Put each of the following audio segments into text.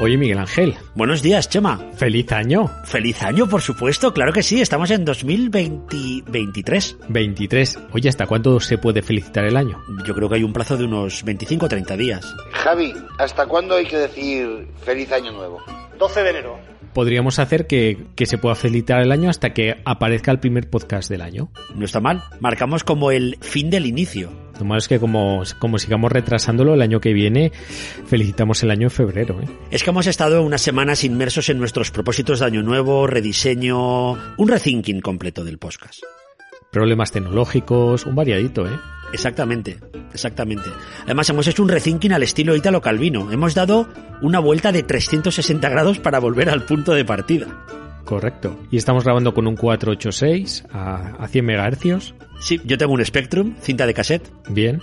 Oye, Miguel Ángel. Buenos días, Chema. Feliz año. Feliz año, por supuesto. Claro que sí. Estamos en 2023. 23. Oye, ¿hasta cuándo se puede felicitar el año? Yo creo que hay un plazo de unos 25 o 30 días. Javi, ¿hasta cuándo hay que decir feliz año nuevo? 12 de enero. Podríamos hacer que, que se pueda felicitar el año hasta que aparezca el primer podcast del año. No está mal. Marcamos como el fin del inicio. Lo malo es que como, como sigamos retrasándolo el año que viene, felicitamos el año en febrero. ¿eh? Es que hemos estado unas semanas inmersos en nuestros propósitos de año nuevo, rediseño, un rethinking completo del podcast. Problemas tecnológicos, un variadito, ¿eh? Exactamente, exactamente. Además hemos hecho un rethinking al estilo Italo Calvino. Hemos dado una vuelta de 360 grados para volver al punto de partida. Correcto. Y estamos grabando con un 486 a, a 100 MHz. Sí, yo tengo un Spectrum, cinta de cassette. Bien.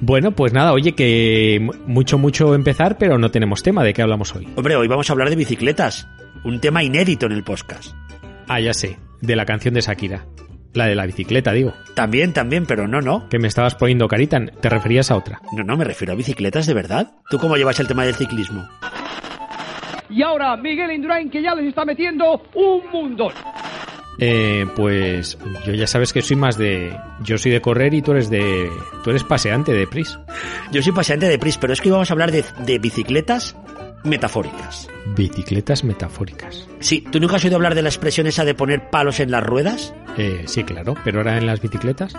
Bueno, pues nada, oye, que mucho, mucho empezar, pero no tenemos tema. ¿De qué hablamos hoy? Hombre, hoy vamos a hablar de bicicletas. Un tema inédito en el podcast. Ah, ya sé. De la canción de Shakira. La de la bicicleta, digo. También, también, pero no, no. Que me estabas poniendo carita. ¿Te referías a otra? No, no, me refiero a bicicletas de verdad. ¿Tú cómo llevas el tema del ciclismo? Y ahora Miguel Indurain que ya les está metiendo un mundo. Eh, pues yo ya sabes que soy más de... Yo soy de correr y tú eres de... Tú eres paseante de Pris. Yo soy paseante de Pris, pero es que íbamos a hablar de, de bicicletas metafóricas. Bicicletas metafóricas. Sí, ¿tú nunca has oído hablar de la expresión esa de poner palos en las ruedas? Eh, sí, claro, pero ahora en las bicicletas.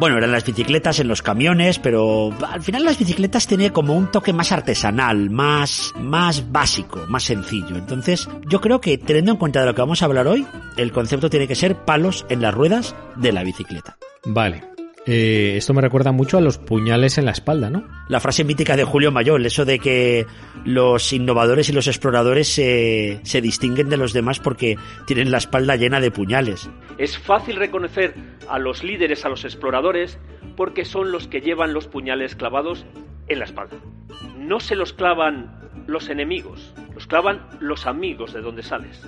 Bueno, eran las bicicletas, en los camiones, pero al final las bicicletas tenían como un toque más artesanal, más, más básico, más sencillo. Entonces, yo creo que teniendo en cuenta de lo que vamos a hablar hoy, el concepto tiene que ser palos en las ruedas de la bicicleta. Vale. Eh, esto me recuerda mucho a los puñales en la espalda, ¿no? La frase mítica de Julio Mayol, eso de que los innovadores y los exploradores se, se distinguen de los demás porque tienen la espalda llena de puñales. Es fácil reconocer a los líderes, a los exploradores, porque son los que llevan los puñales clavados en la espalda. No se los clavan los enemigos, los clavan los amigos de donde sales.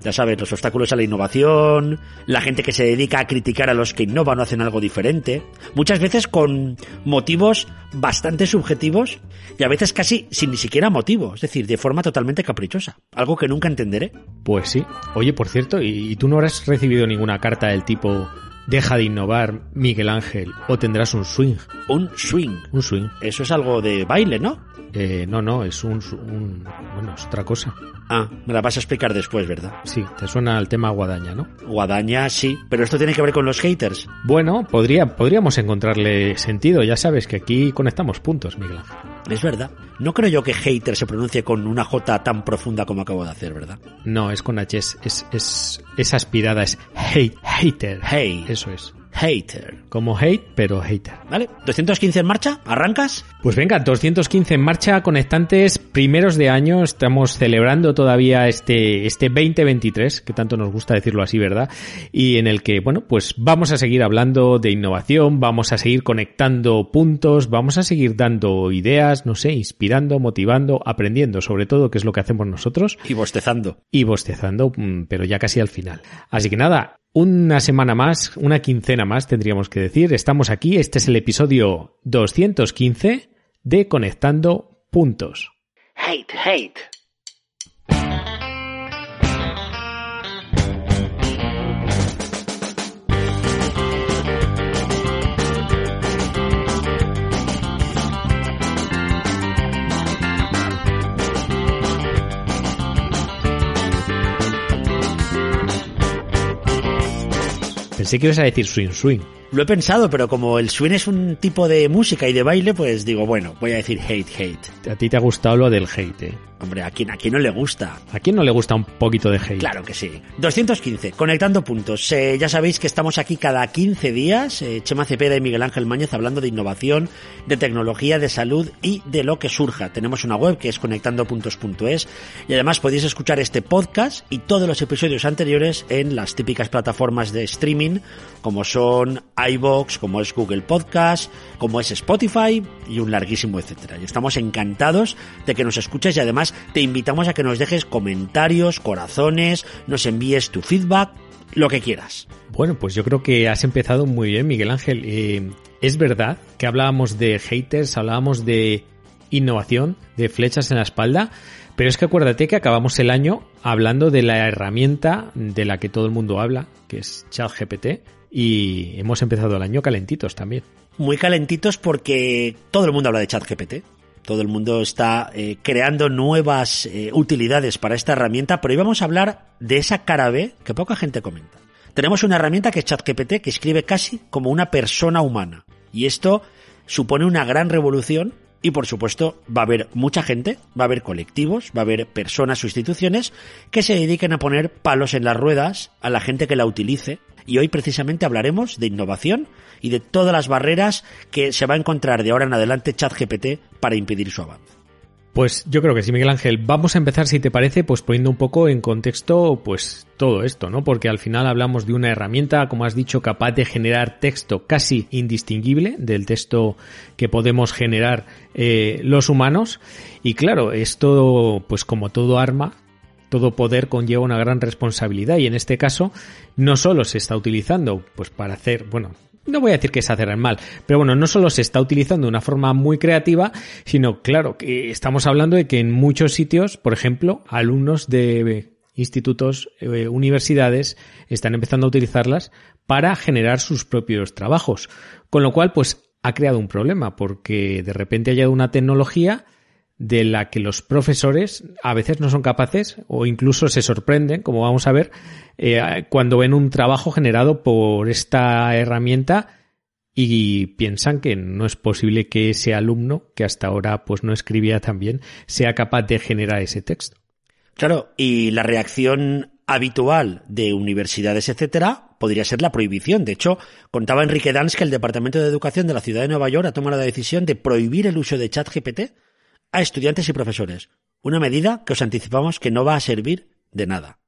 Ya sabes, los obstáculos a la innovación, la gente que se dedica a criticar a los que innovan o hacen algo diferente, muchas veces con motivos bastante subjetivos y a veces casi sin ni siquiera motivo, es decir, de forma totalmente caprichosa, algo que nunca entenderé. Pues sí. Oye, por cierto, ¿y, y tú no habrás recibido ninguna carta del tipo deja de innovar, Miguel Ángel, o tendrás un swing? Un swing. Un swing. Eso es algo de baile, ¿no? Eh, no, no, es un, un... Bueno, es otra cosa. Ah, me la vas a explicar después, ¿verdad? Sí, te suena al tema guadaña, ¿no? Guadaña, sí, pero esto tiene que ver con los haters. Bueno, podría, podríamos encontrarle sentido. Ya sabes que aquí conectamos puntos, Miguel Ángel. Es verdad. No creo yo que hater se pronuncie con una J tan profunda como acabo de hacer, ¿verdad? No, es con H, es, es, es, es aspirada, es hate, hater. Hey, Eso es. Hater. Como hate, pero hater. ¿Vale? ¿215 en marcha? ¿Arrancas? Pues venga, 215 en marcha, conectantes primeros de año. Estamos celebrando todavía este, este 2023, que tanto nos gusta decirlo así, ¿verdad? Y en el que, bueno, pues vamos a seguir hablando de innovación, vamos a seguir conectando puntos, vamos a seguir dando ideas, no sé, inspirando, motivando, aprendiendo, sobre todo, que es lo que hacemos nosotros. Y bostezando. Y bostezando, mm, pero ya casi al final. Así que nada, una semana más, una quincena más tendríamos que decir. Estamos aquí, este es el episodio 215 de Conectando Puntos. Hate, hate. Pensé que ibas a decir swing swing. Lo he pensado, pero como el swing es un tipo de música y de baile, pues digo, bueno, voy a decir hate, hate. A ti te ha gustado lo del hate, ¿eh? Hombre, ¿a quién, a quién no le gusta? ¿A quién no le gusta un poquito de hate? Claro que sí. 215, conectando puntos. Eh, ya sabéis que estamos aquí cada 15 días, eh, Chema Cepeda y Miguel Ángel Mañez hablando de innovación, de tecnología, de salud y de lo que surja. Tenemos una web que es conectandopuntos.es y además podéis escuchar este podcast y todos los episodios anteriores en las típicas plataformas de streaming como son iVoox, como es Google Podcast, como es Spotify y un larguísimo etcétera. Y estamos encantados de que nos escuches y además te invitamos a que nos dejes comentarios, corazones, nos envíes tu feedback, lo que quieras. Bueno, pues yo creo que has empezado muy bien, Miguel Ángel. Eh, es verdad que hablábamos de haters, hablábamos de innovación, de flechas en la espalda, Pero es que acuérdate que acabamos el año hablando de la herramienta de la que todo el mundo habla, que es ChatGPT, y hemos empezado el año calentitos también. Muy calentitos porque todo el mundo habla de ChatGPT. Todo el mundo está eh, creando nuevas eh, utilidades para esta herramienta, pero hoy vamos a hablar de esa cara B que poca gente comenta. Tenemos una herramienta que es ChatGPT que escribe casi como una persona humana. Y esto supone una gran revolución y por supuesto va a haber mucha gente, va a haber colectivos, va a haber personas o instituciones que se dediquen a poner palos en las ruedas a la gente que la utilice. Y hoy precisamente hablaremos de innovación y de todas las barreras que se va a encontrar de ahora en adelante ChatGPT para impedir su avance. Pues yo creo que sí, Miguel Ángel. Vamos a empezar, si te parece, pues poniendo un poco en contexto, pues todo esto, ¿no? Porque al final hablamos de una herramienta, como has dicho, capaz de generar texto casi indistinguible del texto que podemos generar eh, los humanos. Y claro, esto, pues como todo arma, todo poder conlleva una gran responsabilidad y en este caso no solo se está utilizando pues para hacer, bueno, no voy a decir que se hace mal, pero bueno, no solo se está utilizando de una forma muy creativa, sino claro, que estamos hablando de que en muchos sitios, por ejemplo, alumnos de institutos, eh, universidades, están empezando a utilizarlas para generar sus propios trabajos. Con lo cual, pues ha creado un problema, porque de repente ha llegado una tecnología de la que los profesores a veces no son capaces o incluso se sorprenden, como vamos a ver, eh, cuando ven un trabajo generado por esta herramienta y piensan que no es posible que ese alumno, que hasta ahora pues no escribía tan bien, sea capaz de generar ese texto. Claro, y la reacción habitual de universidades, etcétera, podría ser la prohibición. De hecho, contaba Enrique Dans que el Departamento de Educación de la Ciudad de Nueva York ha tomado la decisión de prohibir el uso de ChatGPT a estudiantes y profesores. Una medida que os anticipamos que no va a servir de nada.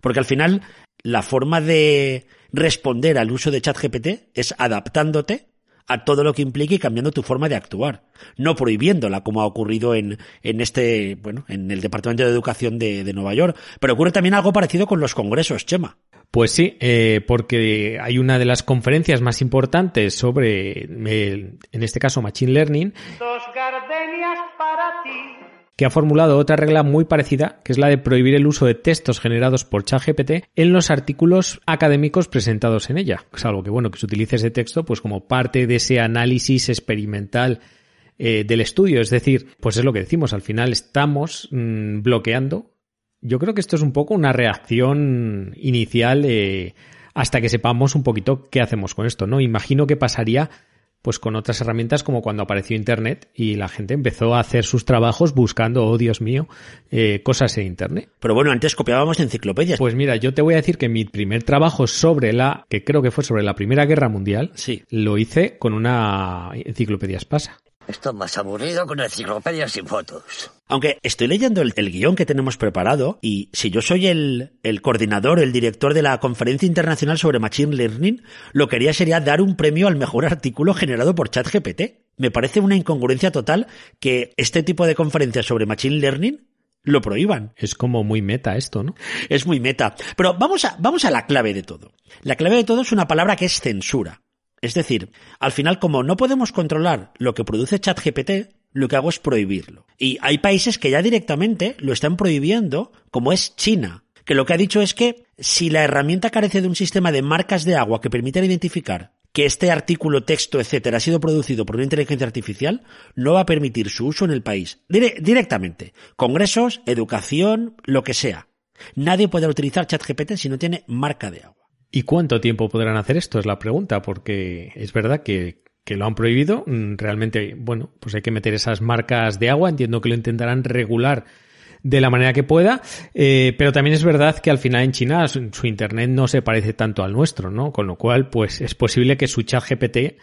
Porque al final, la forma de responder al uso de ChatGPT es adaptándote a todo lo que implique y cambiando tu forma de actuar, no prohibiéndola como ha ocurrido en, en este, bueno, en el Departamento de Educación de, de Nueva York. Pero ocurre también algo parecido con los congresos, Chema. Pues sí, eh, porque hay una de las conferencias más importantes sobre, en este caso, Machine Learning. Dos gardenias para ti que ha formulado otra regla muy parecida, que es la de prohibir el uso de textos generados por ChatGPT en los artículos académicos presentados en ella. Es algo que, bueno, que se utilice ese texto pues como parte de ese análisis experimental eh, del estudio. Es decir, pues es lo que decimos, al final estamos mm, bloqueando yo creo que esto es un poco una reacción inicial eh, hasta que sepamos un poquito qué hacemos con esto, ¿no? Imagino que pasaría pues con otras herramientas como cuando apareció Internet y la gente empezó a hacer sus trabajos buscando, oh Dios mío, eh, cosas en Internet. Pero bueno, antes copiábamos enciclopedias. Pues mira, yo te voy a decir que mi primer trabajo sobre la, que creo que fue sobre la Primera Guerra Mundial, sí. lo hice con una enciclopedia espasa. Esto más aburrido con enciclopedias sin fotos. Aunque estoy leyendo el, guion que tenemos preparado y si yo soy el, el coordinador, el director de la Conferencia Internacional sobre Machine Learning, lo que haría sería dar un premio al mejor artículo generado por ChatGPT. Me parece una incongruencia total que este tipo de conferencias sobre Machine Learning lo prohíban. Es como muy meta esto, ¿no? Es muy meta. Pero vamos a, vamos a la clave de todo. La clave de todo es una palabra que es censura. Es decir, al final, como no podemos controlar lo que produce ChatGPT, lo que hago es prohibirlo. Y hay países que ya directamente lo están prohibiendo, como es China, que lo que ha dicho es que si la herramienta carece de un sistema de marcas de agua que permitan identificar que este artículo, texto, etcétera, ha sido producido por una inteligencia artificial, no va a permitir su uso en el país. directamente. Congresos, educación, lo que sea. Nadie puede utilizar ChatGPT si no tiene marca de agua. ¿Y cuánto tiempo podrán hacer esto? Es la pregunta, porque es verdad que, lo han prohibido. Mm, realmente, bueno, pues hay que meter esas marcas de agua. Entiendo que lo intentarán regular de la manera que pueda, eh, pero también es verdad que al final en China su, internet no se parece tanto al nuestro, ¿no? Con lo cual, pues es posible que su chat GPT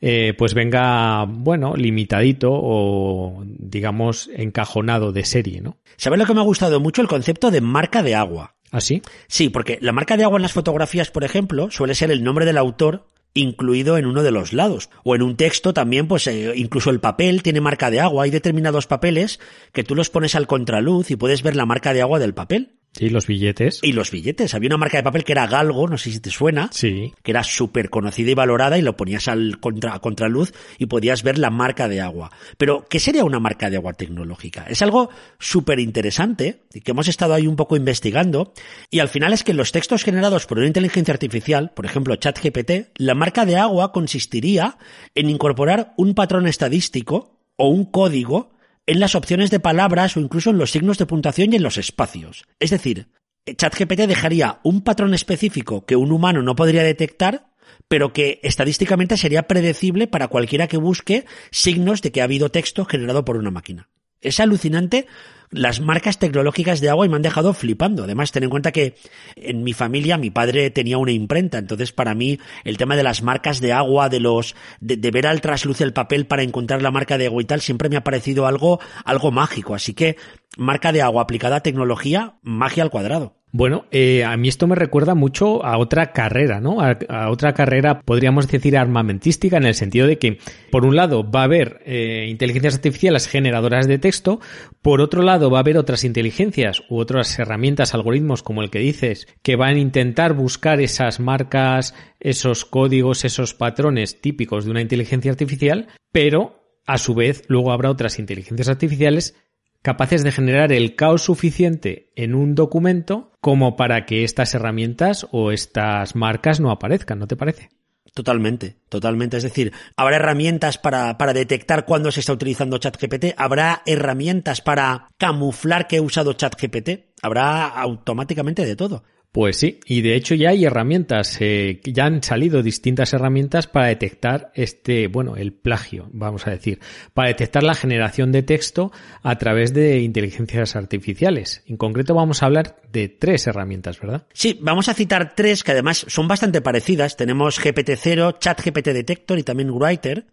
eh, pues venga, bueno, limitadito o digamos encajonado de serie, ¿no? ¿Sabes lo que me ha gustado mucho? El concepto de marca de agua. ¿Ah, sí? Porque la marca de agua en las fotografías, por ejemplo, suele ser el nombre del autor incluido en uno de los lados. O en un texto también, pues eh, incluso el papel tiene marca de agua. Hay determinados papeles que tú los pones al contraluz y puedes ver la marca de agua del papel. Sí, los billetes. Y los billetes. Había una marca de papel que era Galgo, no sé si te suena. Sí. Que era súper conocida y valorada y lo ponías al contra, a contraluz y podías ver la marca de agua. Pero, ¿qué sería una marca de agua tecnológica? Es algo súper interesante y que hemos estado ahí un poco investigando. Y al final es que los textos generados por una inteligencia artificial, por ejemplo ChatGPT, la marca de agua consistiría en incorporar un patrón estadístico o un código en las opciones de palabras o incluso en los signos de puntuación y en los espacios. Es decir, ChatGPT dejaría un patrón específico que un humano no podría detectar, pero que estadísticamente sería predecible para cualquiera que busque signos de que ha habido texto generado por una máquina. Es alucinante las marcas tecnológicas de agua y me han dejado flipando. Además, ten en cuenta que en mi familia mi padre tenía una imprenta, entonces para mí el tema de las marcas de agua, de los de, ver al trasluz el papel para encontrar la marca de agua y tal, siempre me ha parecido algo algo mágico. Así que marca de agua aplicada a tecnología, magia al cuadrado. Bueno, eh, a mí esto me recuerda mucho a otra carrera, ¿no? A, a, otra carrera, podríamos decir, armamentística, en el sentido de que, por un lado, va a haber eh, inteligencias artificiales generadoras de texto, por otro lado, va a haber otras inteligencias u otras herramientas, algoritmos, como el que dices, que van a intentar buscar esas marcas, esos códigos, esos patrones típicos de una inteligencia artificial, pero, a su vez, luego habrá otras inteligencias artificiales capaces de generar el caos suficiente en un documento como para que estas herramientas o estas marcas no aparezcan, ¿no te parece? Totalmente, totalmente. Es decir, habrá herramientas para, para detectar cuándo se está utilizando ChatGPT, habrá herramientas para camuflar que he usado ChatGPT, habrá automáticamente de todo. Pues sí, y de hecho ya hay herramientas, eh, ya han salido distintas herramientas para detectar este, bueno, el plagio, vamos a decir, para detectar la generación de texto a través de inteligencias artificiales. En concreto vamos a hablar de tres herramientas, ¿verdad? Sí, vamos a citar tres que además son bastante parecidas. Tenemos GPT-0, ChatGPT Detector y también Writer.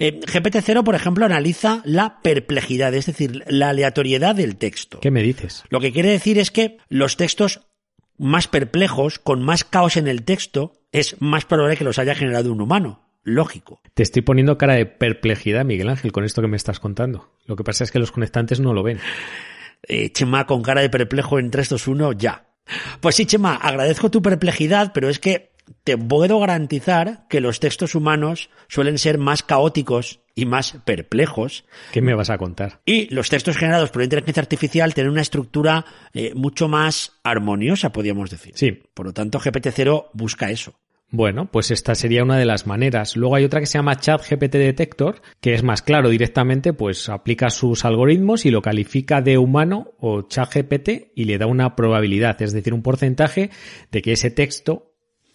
Eh, GPT-0, por ejemplo, analiza la perplejidad, es decir, la aleatoriedad del texto. ¿Qué me dices? Lo que quiere decir es que los textos más perplejos, con más caos en el texto, es más probable que los haya generado un humano. Lógico. Te estoy poniendo cara de perplejidad, Miguel Ángel, con esto que me estás contando. Lo que pasa es que los conectantes no lo ven. Eh, Chema, con cara de perplejo en 3, 2, 1, ya. Pues sí, Chema, agradezco tu perplejidad, pero es que te puedo garantizar que los textos humanos suelen ser más caóticos y más perplejos. ¿Qué me vas a contar? Y los textos generados por la inteligencia artificial tienen una estructura eh, mucho más armoniosa, podríamos decir. Sí. Por lo tanto, GPT-0 busca eso. Bueno, pues esta sería una de las maneras. Luego hay otra que se llama Chat GPT Detector, que es más claro directamente, pues aplica sus algoritmos y lo califica de humano o Chat GPT y le da una probabilidad, es decir, un porcentaje de que ese texto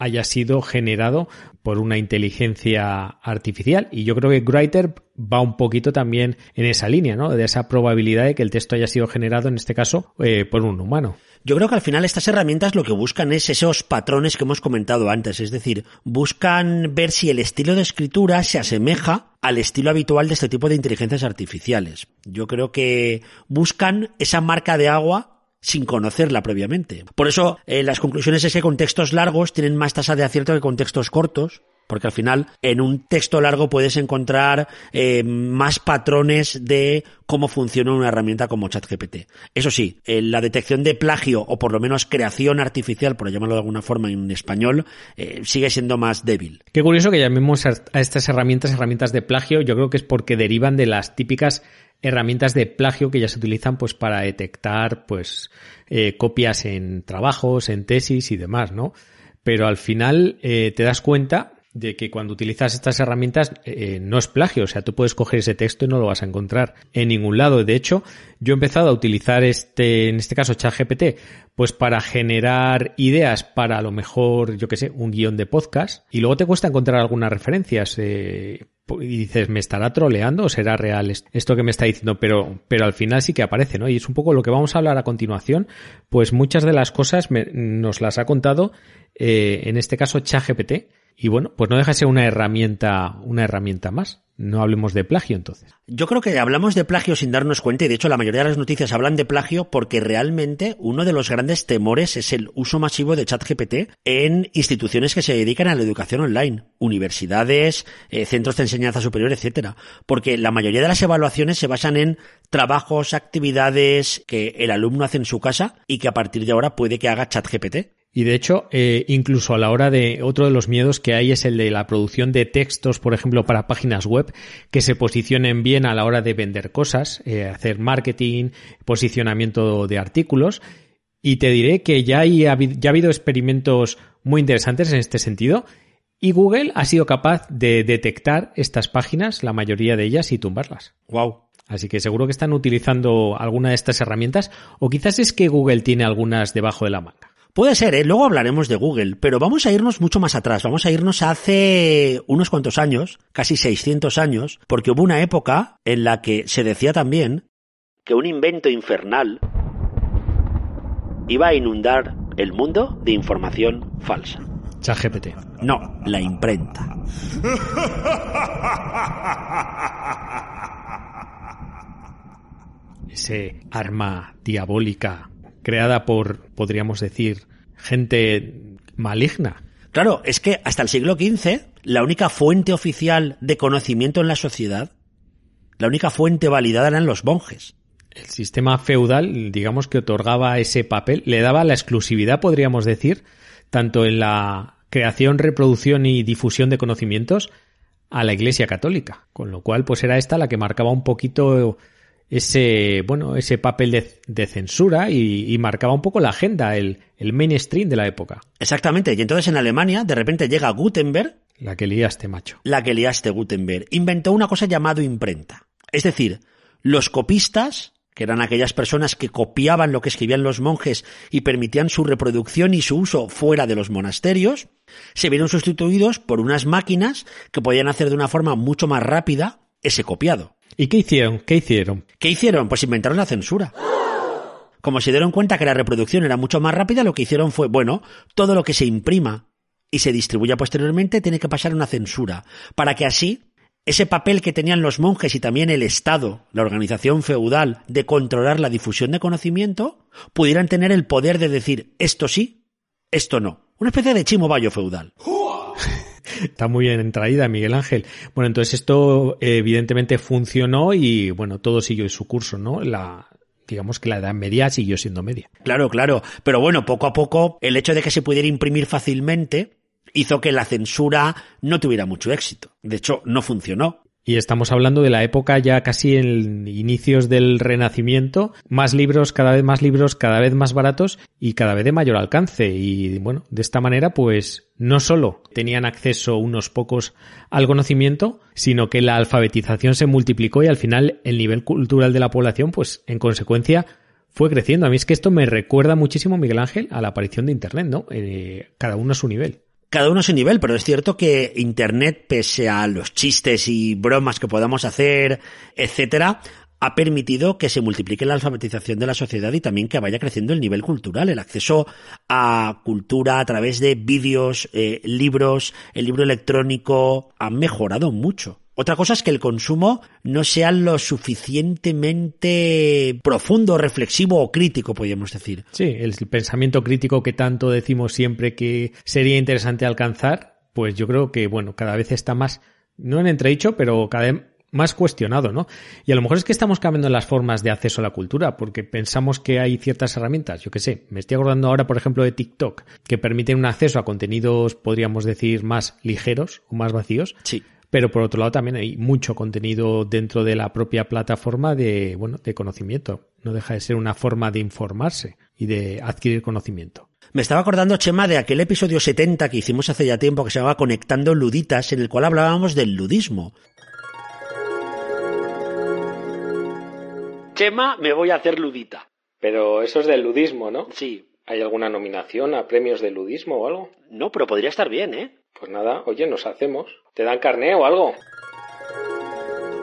haya sido generado por una inteligencia artificial. Y yo creo que Writer va un poquito también en esa línea, ¿no? De esa probabilidad de que el texto haya sido generado, en este caso, eh, por un humano. Yo creo que al final estas herramientas lo que buscan es esos patrones que hemos comentado antes, es decir, buscan ver si el estilo de escritura se asemeja al estilo habitual de este tipo de inteligencias artificiales. Yo creo que buscan esa marca de agua sin conocerla previamente. Por eso, eh, las conclusiones es que con textos largos tienen más tasa de acierto que con textos cortos, porque al final en un texto largo puedes encontrar eh, más patrones de cómo funciona una herramienta como ChatGPT. Eso sí, eh, la detección de plagio o por lo menos creación artificial, por llamarlo de alguna forma en español, eh, sigue siendo más débil. Qué curioso que llamemos a estas herramientas herramientas de plagio. Yo creo que es porque derivan de las típicas herramientas de plagio que ya se utilizan pues para detectar pues eh, copias en trabajos, en tesis y demás, ¿no? Pero al final te das cuenta de que cuando utilizas estas herramientas eh, no es plagio, o sea, tú puedes coger ese texto y no lo vas a encontrar en ningún lado. De hecho, yo he empezado a utilizar este, en este caso, ChatGPT, pues para generar ideas para a lo mejor, yo que sé, un guion de podcast y luego te cuesta encontrar algunas referencias. Eh, y dices, ¿me estará troleando o será real esto que me está diciendo? Pero, pero al final sí que aparece, ¿no? Y es un poco lo que vamos a hablar a continuación, pues muchas de las cosas me, nos las ha contado, eh, en este caso, ChatGPT, Y bueno, pues no deja de ser una herramienta, una herramienta más. No hablemos de plagio entonces. Yo creo que hablamos de plagio sin darnos cuenta y de hecho la mayoría de las noticias hablan de plagio porque realmente uno de los grandes temores es el uso masivo de ChatGPT en instituciones que se dedican a la educación online, universidades, eh, centros de enseñanza superior, etcétera, porque la mayoría de las evaluaciones se basan en trabajos, actividades que el alumno hace en su casa y que a partir de ahora puede que haga ChatGPT. Y de hecho, eh, incluso a la hora de otro de los miedos que hay es el de la producción de textos, por ejemplo, para páginas web que se posicionen bien a la hora de vender cosas, eh, hacer marketing, posicionamiento de artículos. Y te diré que ya, hay, ya ha habido experimentos muy interesantes en este sentido. Y Google ha sido capaz de detectar estas páginas, la mayoría de ellas, y tumbarlas. Wow. Así que seguro que están utilizando alguna de estas herramientas, o quizás es que Google tiene algunas debajo de la manga. Puede ser, ¿eh? luego hablaremos de Google, pero vamos a irnos mucho más atrás, vamos a irnos hace unos cuantos años, casi 600 años, porque hubo una época en la que se decía también que un invento infernal iba a inundar el mundo de información falsa. ChatGPT. No, la imprenta. Ese arma diabólica creada por, podríamos decir, gente maligna. Claro, es que hasta el siglo XV la única fuente oficial de conocimiento en la sociedad, la única fuente validada eran los monjes. El sistema feudal, digamos que otorgaba ese papel, le daba la exclusividad, podríamos decir, tanto en la creación, reproducción y difusión de conocimientos a la Iglesia Católica, con lo cual pues era esta la que marcaba un poquito ese, bueno, ese papel de, censura y, marcaba un poco la agenda, el, el mainstream de la época. Exactamente, y entonces en Alemania de repente llega Gutenberg. La que liaste, macho. La que liaste, Gutenberg. Inventó una cosa llamada imprenta. Es decir, los copistas, que eran aquellas personas que copiaban lo que escribían los monjes y permitían su reproducción y su uso fuera de los monasterios, se vieron sustituidos por unas máquinas que podían hacer de una forma mucho más rápida ese copiado. ¿Y qué hicieron? ¿Qué hicieron? ¿Qué hicieron? Pues inventaron la censura. Como se dieron cuenta que la reproducción era mucho más rápida, lo que hicieron fue, bueno, todo lo que se imprima y se distribuya posteriormente tiene que pasar una censura, para que así ese papel que tenían los monjes y también el Estado, la organización feudal, de controlar la difusión de conocimiento, pudieran tener el poder de decir esto sí, esto no. Una especie de chimo bayo feudal. Está muy bien traída, Miguel Ángel. Bueno, entonces esto evidentemente funcionó y bueno, todo siguió su curso, ¿no? La, digamos que la edad media siguió siendo media. Claro, claro. Pero bueno, poco a poco, el hecho de que se pudiera imprimir fácilmente hizo que la censura no tuviera mucho éxito. De hecho, no funcionó. Y estamos hablando de la época ya casi en inicios del Renacimiento, más libros, cada vez más libros, cada vez más baratos y cada vez de mayor alcance. Y bueno, de esta manera pues no solo tenían acceso unos pocos al conocimiento, sino que la alfabetización se multiplicó y al final el nivel cultural de la población pues en consecuencia fue creciendo. A mí es que esto me recuerda muchísimo, Miguel Ángel, a la aparición de Internet, ¿no? Eh, cada uno a su nivel cada uno a su nivel, pero es cierto que Internet, pese a los chistes y bromas que podamos hacer, etcétera, ha permitido que se multiplique la alfabetización de la sociedad y también que vaya creciendo el nivel cultural, el acceso a cultura a través de vídeos, eh, libros, el libro electrónico ha mejorado mucho. Otra cosa es que el consumo no sea lo suficientemente profundo, reflexivo o crítico, podríamos decir. Sí, el pensamiento crítico que tanto decimos siempre que sería interesante alcanzar, pues yo creo que, bueno, cada vez está más, no en entredicho, pero cada vez más cuestionado, ¿no? Y a lo mejor es que estamos cambiando las formas de acceso a la cultura, porque pensamos que hay ciertas herramientas, yo qué sé, me estoy acordando ahora, por ejemplo, de TikTok, que permiten un acceso a contenidos, podríamos decir, más ligeros o más vacíos. Sí pero por otro lado también hay mucho contenido dentro de la propia plataforma de, bueno, de conocimiento. No deja de ser una forma de informarse y de adquirir conocimiento. Me estaba acordando, Chema, de aquel episodio 70 que hicimos hace ya tiempo que se llamaba Conectando Luditas, en el cual hablábamos del ludismo. Chema, me voy a hacer ludita. Pero eso es del ludismo, ¿no? Sí. ¿Hay alguna nominación a premios de ludismo o algo? No, pero podría estar bien, ¿eh? Pues nada, oye, nos hacemos. ¿Te dan carné o algo?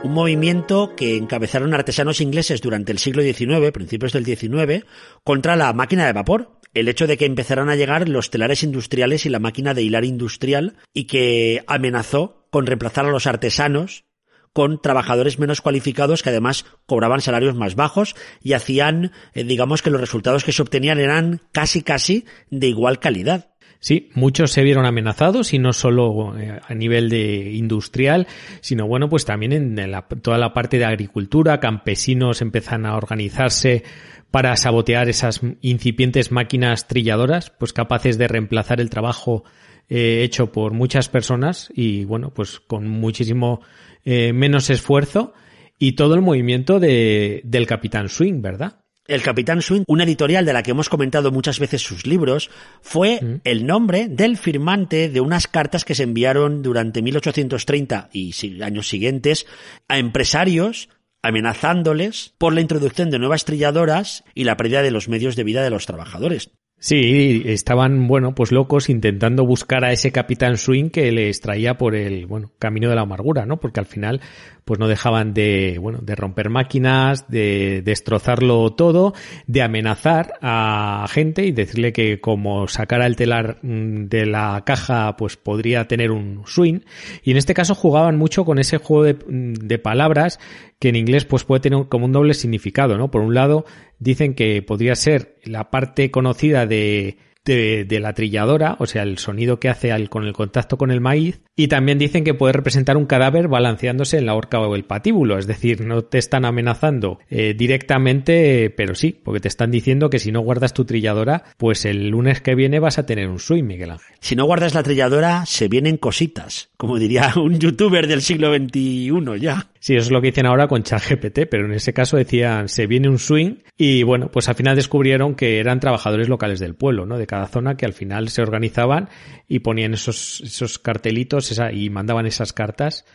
Un movimiento que encabezaron artesanos ingleses durante el siglo XIX, principios del XIX, contra la máquina de vapor. el hecho de que empezaran a llegar los telares industriales y la máquina de hilar industrial y que amenazó con reemplazar a los artesanos con trabajadores menos cualificados que además cobraban salarios más bajos y hacían, eh, digamos que los resultados que se obtenían eran casi casi de igual calidad. Sí, muchos se vieron amenazados y no solo eh, a nivel de industrial, sino bueno, pues también en toda la parte de agricultura, campesinos empiezan a organizarse para sabotear esas incipientes máquinas trilladoras, pues capaces de reemplazar el trabajo eh, hecho por muchas personas y bueno, pues con muchísimo eh, menos esfuerzo y todo el movimiento de, del Capitán Swing, ¿verdad? El Capitán Swing, una editorial de la que hemos comentado muchas veces sus libros, fue Mm. el nombre del firmante de unas cartas que se enviaron durante 1830 y años siguientes a empresarios amenazándoles por la introducción de nuevas trilladoras y la pérdida de los medios de vida de los trabajadores. Sí, estaban, bueno, pues locos intentando buscar a ese Capitán Swing que les traía por el, bueno, camino de la amargura, ¿no? Porque al final, pues no dejaban de, bueno, de romper máquinas, de destrozarlo todo, de amenazar a gente y decirle que como sacara el telar mm, de la caja, pues podría tener un swing. Y en este caso jugaban mucho con ese juego de, mm, de palabras que en inglés pues puede tener como un doble significado, ¿no? Por un lado, dicen que podría ser la parte conocida de, de, de la trilladora, o sea, el sonido que hace al, con el contacto con el maíz, y también dicen que puede representar un cadáver balanceándose en la horca o el patíbulo, es decir, no te están amenazando eh, directamente, pero sí, porque te están diciendo que si no guardas tu trilladora, pues el lunes que viene vas a tener un swing, Miguel Ángel. Si no guardas la trilladora, se vienen cositas, como diría un youtuber del siglo XXI ya. Sí, eso es lo que dicen ahora con ChatGPT, pero en ese caso decían se viene un swing y bueno, pues al final descubrieron que eran trabajadores locales del pueblo, ¿no? De cada zona que al final se organizaban y ponían esos, esos cartelitos esa, y mandaban esas cartas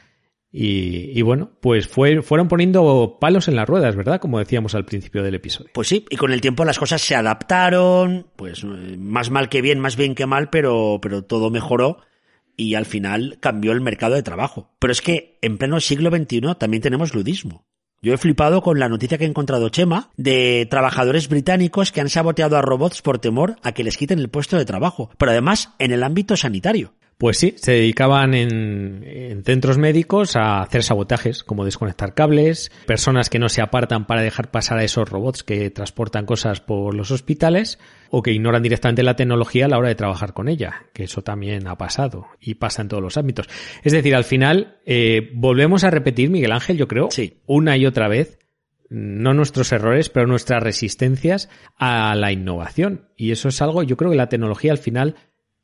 y, y bueno, pues fue, fueron poniendo palos en las ruedas, ¿verdad? Como decíamos al principio del episodio. Pues sí, y con el tiempo las cosas se adaptaron, pues eh, más mal que bien, más bien que mal, pero, pero todo mejoró y al final cambió el mercado de trabajo. Pero es que en pleno siglo XXI también tenemos ludismo. Yo he flipado con la noticia que ha encontrado Chema de trabajadores británicos que han saboteado a robots por temor a que les quiten el puesto de trabajo, pero además en el ámbito sanitario. Pues sí, se dedicaban en, en, centros médicos a hacer sabotajes, como desconectar cables, personas que no se apartan para dejar pasar a esos robots que transportan cosas por los hospitales, o que ignoran directamente la tecnología a la hora de trabajar con ella, que eso también ha pasado y pasa en todos los ámbitos. Es decir, al final eh, volvemos a repetir, Miguel Ángel, yo creo, sí. una y otra vez, no nuestros errores, pero nuestras resistencias a la innovación. Y eso es algo, yo creo que la tecnología al final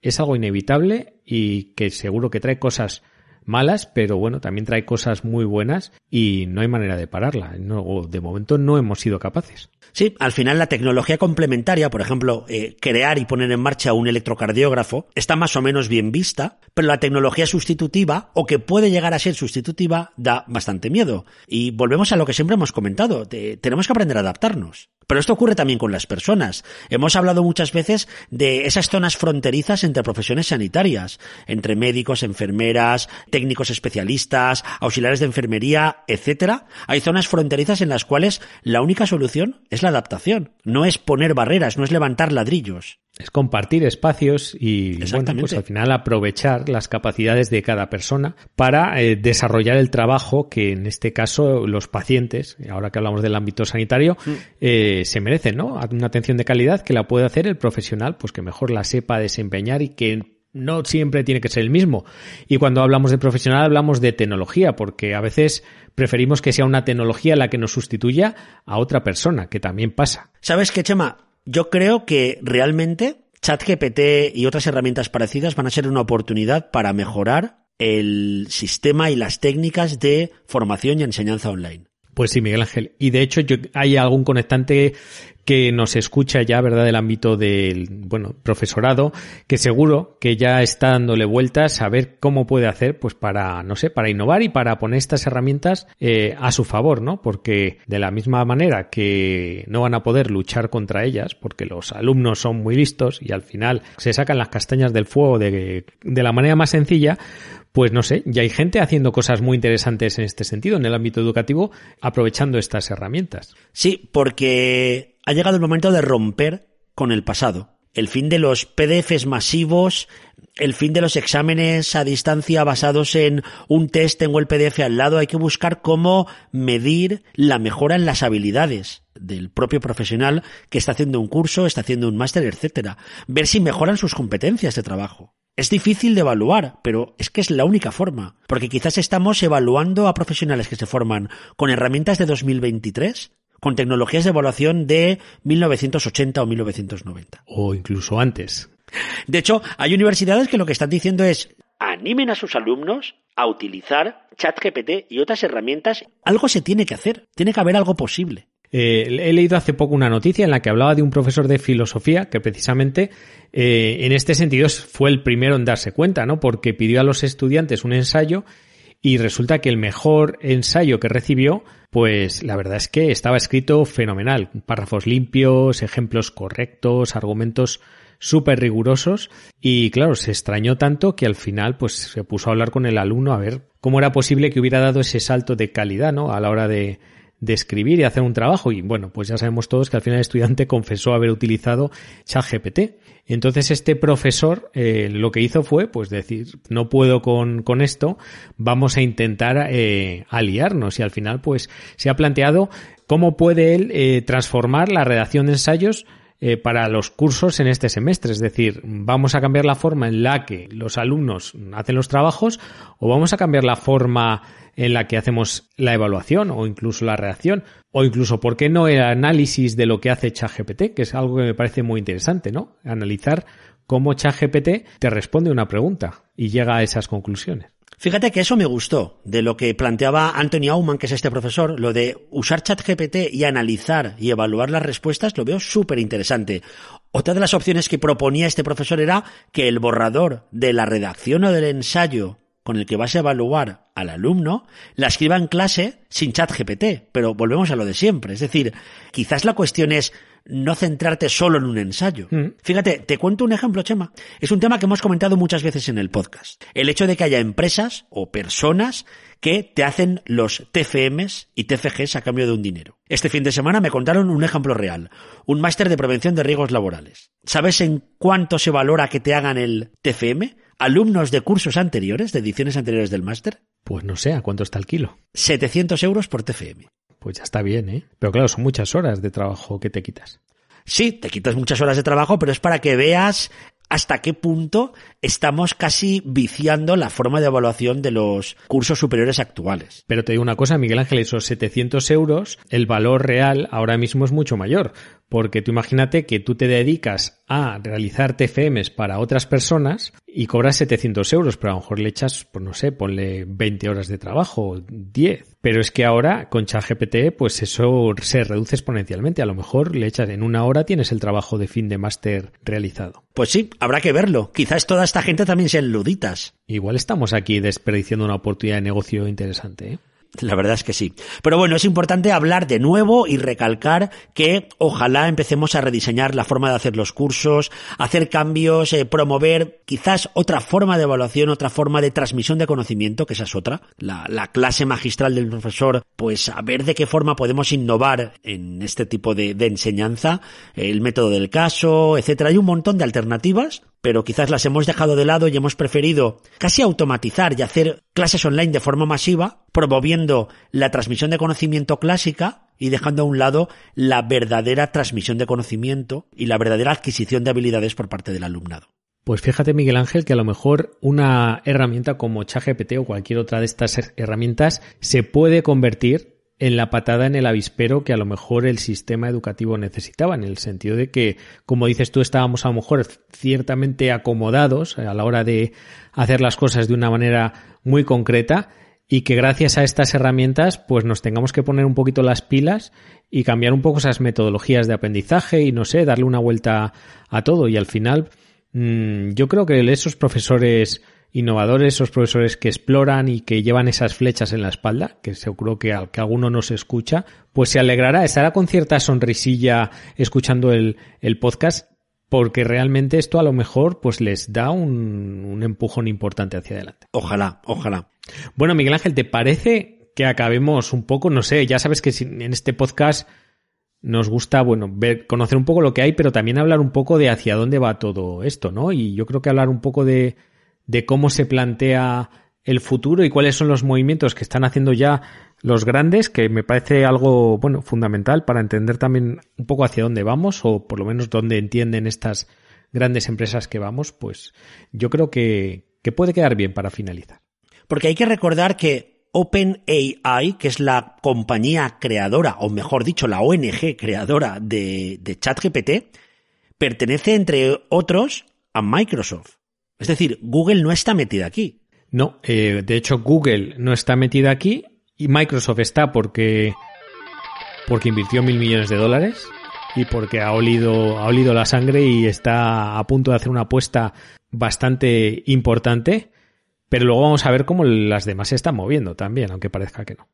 es algo inevitable y que seguro que trae cosas malas, pero bueno, también trae cosas muy buenas y no hay manera de pararla. No, de momento no hemos sido capaces. Sí, al final la tecnología complementaria, por ejemplo, eh, crear y poner en marcha un electrocardiógrafo, está más o menos bien vista, pero la tecnología sustitutiva, o que puede llegar a ser sustitutiva, da bastante miedo. Y volvemos a lo que siempre hemos comentado, te, tenemos que aprender a adaptarnos. Pero esto ocurre también con las personas. Hemos hablado muchas veces de esas zonas fronterizas entre profesiones sanitarias, entre médicos, enfermeras, técnicos especialistas, auxiliares de enfermería, etcétera. Hay zonas fronterizas en las cuales la única solución es la adaptación. No es poner barreras, no es levantar ladrillos. Es compartir espacios y bueno, pues al final aprovechar las capacidades de cada persona para eh, desarrollar el trabajo que en este caso los pacientes, ahora que hablamos del ámbito sanitario, Mm. eh, se merecen, ¿no? Una atención de calidad que la puede hacer el profesional, pues que mejor la sepa desempeñar y que no siempre tiene que ser el mismo. Y cuando hablamos de profesional hablamos de tecnología, porque a veces preferimos que sea una tecnología la que nos sustituya a otra persona, que también pasa. ¿Sabes qué, Chema? Yo creo que realmente ChatGPT y otras herramientas parecidas van a ser una oportunidad para mejorar el sistema y las técnicas de formación y enseñanza online. Pues sí, Miguel Ángel. Y de hecho, yo, hay algún conectante que nos escucha ya, ¿verdad?, del ámbito del, bueno, profesorado, que seguro que ya está dándole vueltas a ver cómo puede hacer, pues para, no sé, para innovar y para poner estas herramientas eh, a su favor, ¿no? Porque de la misma manera que no van a poder luchar contra ellas, porque los alumnos son muy listos y al final se sacan las castañas del fuego de, de la manera más sencilla, pues no sé, ya hay gente haciendo cosas muy interesantes en este sentido, en el ámbito educativo, aprovechando estas herramientas. Sí, porque ha llegado el momento de romper con el pasado. el fin de los PDFs masivos, el fin de los exámenes a distancia basados en un test, tengo el PDF al lado, hay que buscar cómo medir la mejora en las habilidades del propio profesional que está haciendo un curso, está haciendo un máster, etcétera. Ver si mejoran sus competencias de trabajo. Es difícil de evaluar, pero es que es la única forma, porque quizás estamos evaluando a profesionales que se forman con herramientas de 2023, con tecnologías de evaluación de 1980 o 1990. O incluso antes. De hecho, hay universidades que lo que están diciendo es animen a sus alumnos a utilizar ChatGPT y otras herramientas. Algo se tiene que hacer, tiene que haber algo posible. Eh, he leído hace poco una noticia en la que hablaba de un profesor de filosofía que precisamente eh, en este sentido fue el primero en darse cuenta, ¿no? Porque pidió a los estudiantes un ensayo y resulta que el mejor ensayo que recibió, pues la verdad es que estaba escrito fenomenal. Párrafos limpios, ejemplos correctos, argumentos súper rigurosos y claro, se extrañó tanto que al final pues se puso a hablar con el alumno a ver cómo era posible que hubiera dado ese salto de calidad, ¿no? A la hora de, de escribir y hacer un trabajo. Y bueno, pues ya sabemos todos que al final el estudiante confesó haber utilizado ChatGPT. Entonces este profesor eh, lo que hizo fue pues decir, no puedo con, con esto, vamos a intentar eh, aliarnos. Y al final pues se ha planteado cómo puede él eh, transformar la redacción de ensayos eh, para los cursos en este semestre. Es decir, vamos a cambiar la forma en la que los alumnos hacen los trabajos o vamos a cambiar la forma en la que hacemos la evaluación o incluso la reacción o incluso, ¿por qué no el análisis de lo que hace ChatGPT? Que es algo que me parece muy interesante, ¿no? Analizar cómo ChatGPT te responde una pregunta y llega a esas conclusiones. Fíjate que eso me gustó de lo que planteaba Anthony Aumann, que es este profesor, lo de usar ChatGPT y analizar y evaluar las respuestas, lo veo súper interesante. Otra de las opciones que proponía este profesor era que el borrador de la redacción o del ensayo con el que vas a evaluar al alumno, la escriba en clase sin chat GPT, pero volvemos a lo de siempre. Es decir, quizás la cuestión es no centrarte solo en un ensayo. Mm. Fíjate, te cuento un ejemplo, Chema. Es un tema que hemos comentado muchas veces en el podcast. El hecho de que haya empresas o personas que te hacen los TFMs y TFGs a cambio de un dinero. Este fin de semana me contaron un ejemplo real. Un máster de prevención de riesgos laborales. ¿Sabes en cuánto se valora que te hagan el TFM? Alumnos de cursos anteriores, de ediciones anteriores del máster? Pues no sé, ¿a cuánto está el kilo? 700 euros por TFM. Pues ya está bien, ¿eh? Pero claro, son muchas horas de trabajo que te quitas. Sí, te quitas muchas horas de trabajo, pero es para que veas hasta qué punto estamos casi viciando la forma de evaluación de los cursos superiores actuales. Pero te digo una cosa, Miguel Ángel, esos 700 euros, el valor real ahora mismo es mucho mayor, porque tú imagínate que tú te dedicas a realizar TFMs para otras personas y cobras 700 euros, pero a lo mejor le echas, pues no sé, ponle 20 horas de trabajo, 10. Pero es que ahora con ChatGPT, pues eso se reduce exponencialmente. A lo mejor le echas en una hora tienes el trabajo de fin de máster realizado. Pues sí, habrá que verlo. Quizás toda esta gente también sean luditas. Igual estamos aquí desperdiciando una oportunidad de negocio interesante. ¿eh? La verdad es que sí. Pero bueno, es importante hablar de nuevo y recalcar que ojalá empecemos a rediseñar la forma de hacer los cursos, hacer cambios, eh, promover quizás otra forma de evaluación, otra forma de transmisión de conocimiento, que esa es otra. La, la clase magistral del profesor, pues a ver de qué forma podemos innovar en este tipo de, de enseñanza, el método del caso, etcétera. Hay un montón de alternativas pero quizás las hemos dejado de lado y hemos preferido casi automatizar y hacer clases online de forma masiva, promoviendo la transmisión de conocimiento clásica y dejando a un lado la verdadera transmisión de conocimiento y la verdadera adquisición de habilidades por parte del alumnado. Pues fíjate, Miguel Ángel, que a lo mejor una herramienta como ChatGPT o cualquier otra de estas herramientas se puede convertir en la patada en el avispero que a lo mejor el sistema educativo necesitaba, en el sentido de que, como dices tú, estábamos a lo mejor ciertamente acomodados a la hora de hacer las cosas de una manera muy concreta y que gracias a estas herramientas pues nos tengamos que poner un poquito las pilas y cambiar un poco esas metodologías de aprendizaje y no sé, darle una vuelta a todo. Y al final mmm, yo creo que esos profesores innovadores, esos profesores que exploran y que llevan esas flechas en la espalda, que seguro que, que alguno nos escucha, pues se alegrará, estará con cierta sonrisilla escuchando el, el podcast, porque realmente esto a lo mejor pues les da un, un empujón importante hacia adelante. Ojalá, ojalá. Bueno, Miguel Ángel, ¿te parece que acabemos un poco? No sé, ya sabes que en este podcast nos gusta, bueno, ver, conocer un poco lo que hay, pero también hablar un poco de hacia dónde va todo esto, ¿no? Y yo creo que hablar un poco de, de cómo se plantea el futuro y cuáles son los movimientos que están haciendo ya los grandes, que me parece algo, bueno, fundamental para entender también un poco hacia dónde vamos, o por lo menos dónde entienden estas grandes empresas que vamos, pues yo creo que, que puede quedar bien para finalizar. Porque hay que recordar que OpenAI, que es la compañía creadora, o mejor dicho, la ONG creadora de, de ChatGPT, pertenece, entre otros, a Microsoft. Es decir, Google no está metida aquí. No, eh, de hecho Google no está metida aquí y Microsoft está porque porque invirtió mil millones de dólares y porque ha olido ha olido la sangre y está a punto de hacer una apuesta bastante importante. Pero luego vamos a ver cómo las demás se están moviendo también, aunque parezca que no.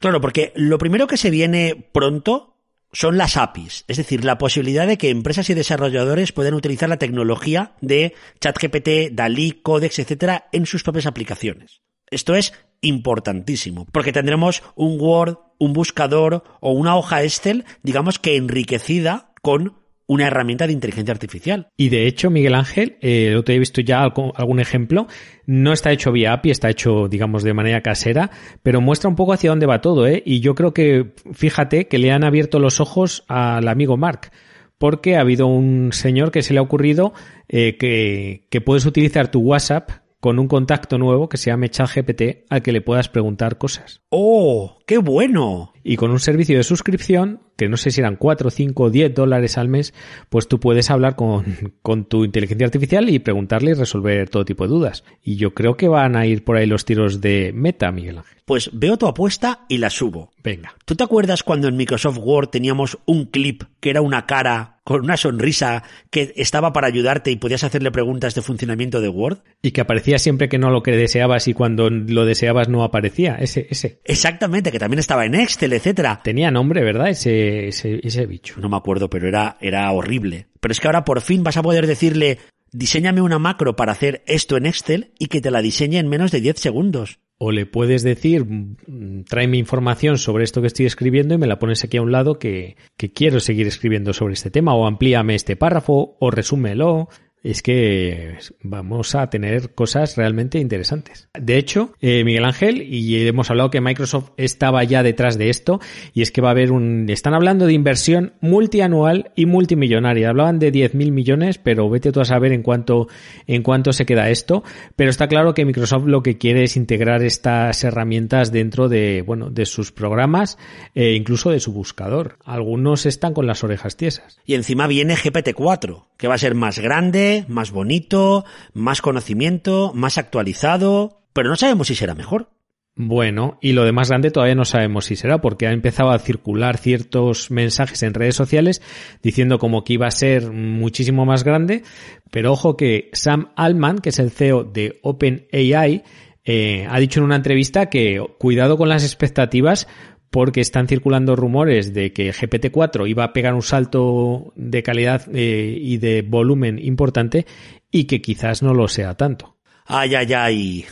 Claro, porque lo primero que se viene pronto son las APIs, es decir, la posibilidad de que empresas y desarrolladores puedan utilizar la tecnología de ChatGPT, DALI, Codex, etcétera, en sus propias aplicaciones. Esto es importantísimo, porque tendremos un Word, un buscador o una hoja Excel, digamos que enriquecida con una herramienta de inteligencia artificial. Y de hecho, Miguel Ángel, eh, lo te he visto ya algún, ejemplo, no está hecho vía API, está hecho, digamos, de manera casera, pero muestra un poco hacia dónde va todo, ¿eh? Y yo creo que, fíjate, que le han abierto los ojos al amigo Mark, porque ha habido un señor que se le ha ocurrido eh, que, que puedes utilizar tu WhatsApp con un contacto nuevo que se llama ChatGPT al que le puedas preguntar cosas. ¡Oh! ¡Qué bueno! Y con un servicio de suscripción, que no sé si eran 4, 5, 10 dólares al mes, pues tú puedes hablar con, con tu inteligencia artificial y preguntarle y resolver todo tipo de dudas. Y yo creo que van a ir por ahí los tiros de meta, Miguel Ángel. Pues veo tu apuesta y la subo. Venga. ¿Tú te acuerdas cuando en Microsoft Word teníamos un clip que era una cara con una sonrisa que estaba para ayudarte y podías hacerle preguntas de funcionamiento de Word? Y que aparecía siempre que no lo que deseabas y cuando lo deseabas no aparecía. Ese, ese. Exactamente, que también estaba en Excel, etcétera. Tenía nombre, ¿verdad? Ese, ese, ese bicho. No me acuerdo, pero era, era horrible. Pero es que ahora por fin vas a poder decirle, diseñame una macro para hacer esto en Excel y que te la diseñe en menos de 10 segundos. O le puedes decir, mm, tráeme información sobre esto que estoy escribiendo y me la pones aquí a un lado que, que quiero seguir escribiendo sobre este tema, o amplíame este párrafo, o resúmelo. Es que vamos a tener cosas realmente interesantes. De hecho, eh, Miguel Ángel, y hemos hablado que Microsoft estaba ya detrás de esto, y es que va a haber un... Están hablando de inversión multianual y multimillonaria. Hablaban de 10.000 millones, pero vete tú a saber en cuánto, en cuánto se queda esto. Pero está claro que Microsoft lo que quiere es integrar estas herramientas dentro de, bueno, de sus programas, e incluso de su buscador. Algunos están con las orejas tiesas. Y encima viene GPT-4, que va a ser más grande, más bonito, más conocimiento, más actualizado, pero no sabemos si será mejor. Bueno, y lo de más grande todavía no sabemos si será, porque ha empezado a circular ciertos mensajes en redes sociales diciendo como que iba a ser muchísimo más grande, pero ojo que Sam Altman, que es el CEO de OpenAI, eh, ha dicho en una entrevista que cuidado con las expectativas porque están circulando rumores de que GPT-4 iba a pegar un salto de calidad eh, y de volumen importante y que quizás no lo sea tanto. Ay, ay, ay.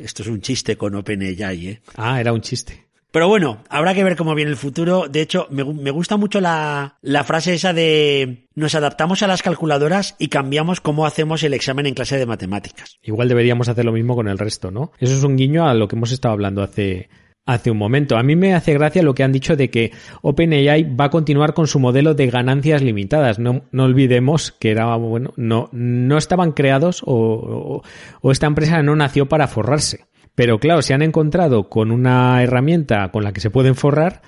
Esto es un chiste con OpenAI, ¿eh? Ah, era un chiste. Pero bueno, habrá que ver cómo viene el futuro. De hecho, me, me gusta mucho la, la, frase esa de nos adaptamos a las calculadoras y cambiamos cómo hacemos el examen en clase de matemáticas. Igual deberíamos hacer lo mismo con el resto, ¿no? Eso es un guiño a lo que hemos estado hablando hace, hace un momento. A mí me hace gracia lo que han dicho de que OpenAI va a continuar con su modelo de ganancias limitadas. No, no olvidemos que era, bueno, no, estaban creados o, o, esta empresa no nació para forrarse. Pero claro, se han encontrado con una herramienta con la que se pueden forrar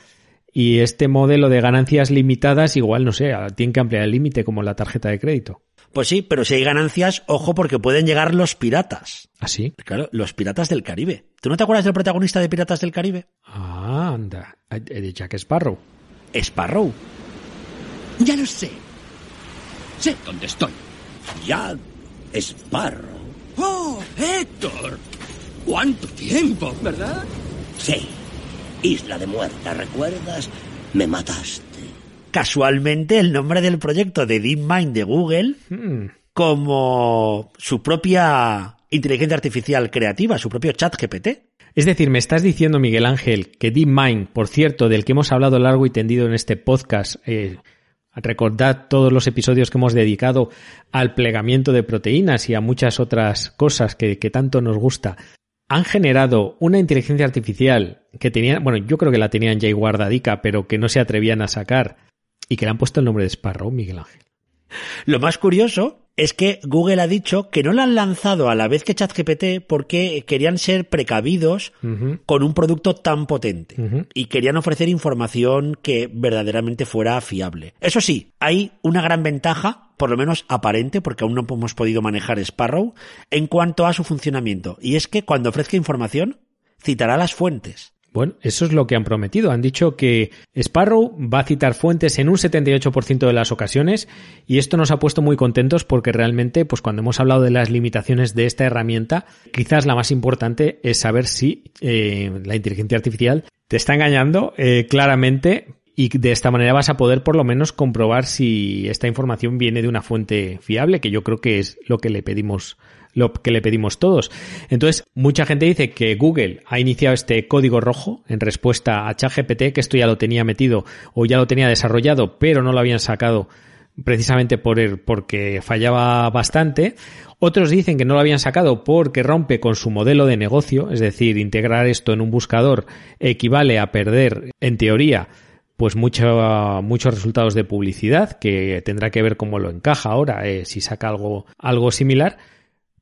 y este modelo de ganancias limitadas igual, no sé, tiene que ampliar el límite como la tarjeta de crédito. Pues sí, pero si hay ganancias, ojo porque pueden llegar los piratas. ¿Ah, sí? Claro, los piratas del Caribe. ¿Tú no te acuerdas del protagonista de Piratas del Caribe? Ah, anda. De Jack Sparrow. Sparrow. Ya lo sé. Sé dónde estoy. Jack Sparrow. ¡Oh, Héctor! ¿Cuánto tiempo, verdad? Sí. Isla de Muerta, ¿recuerdas? Me mataste. Casualmente el nombre del proyecto de DeepMind de Google Hmm. como su propia inteligencia artificial creativa, su propio chat GPT. Es decir, me estás diciendo, Miguel Ángel, que DeepMind, por cierto, del que hemos hablado largo y tendido en este podcast, eh, recordad todos los episodios que hemos dedicado al plegamiento de proteínas y a muchas otras cosas que, que tanto nos gusta, han generado una inteligencia artificial que tenía, bueno, yo creo que la tenían ya guardadica, pero que no se atrevían a sacar y que le han puesto el nombre de Sparrow, Miguel Ángel. Lo más curioso es que Google ha dicho que no la han lanzado a la vez que ChatGPT porque querían ser precavidos con un producto tan potente y querían ofrecer información que verdaderamente fuera fiable. Eso sí, hay una gran ventaja, por lo menos aparente, porque aún no hemos podido manejar Sparrow, en cuanto a su funcionamiento, y es que cuando ofrezca información, citará las fuentes. Bueno, eso es lo que han prometido. Han dicho que Sparrow va a citar fuentes en un 78% de las ocasiones y esto nos ha puesto muy contentos porque realmente, pues cuando hemos hablado de las limitaciones de esta herramienta, quizás la más importante es saber si eh, la inteligencia artificial te está engañando eh, claramente y de esta manera vas a poder por lo menos comprobar si esta información viene de una fuente fiable, que yo creo que es lo que le pedimos lo que le pedimos todos. Entonces, mucha gente dice que Google ha iniciado este código rojo en respuesta a ChatGPT, que esto ya lo tenía metido o ya lo tenía desarrollado, pero no lo habían sacado precisamente por el, porque fallaba bastante. Otros dicen que no lo habían sacado porque rompe con su modelo de negocio, es decir, integrar esto en un buscador equivale a perder, en teoría, pues mucho, muchos resultados de publicidad, que tendrá que ver cómo lo encaja ahora, eh, si saca algo, algo similar.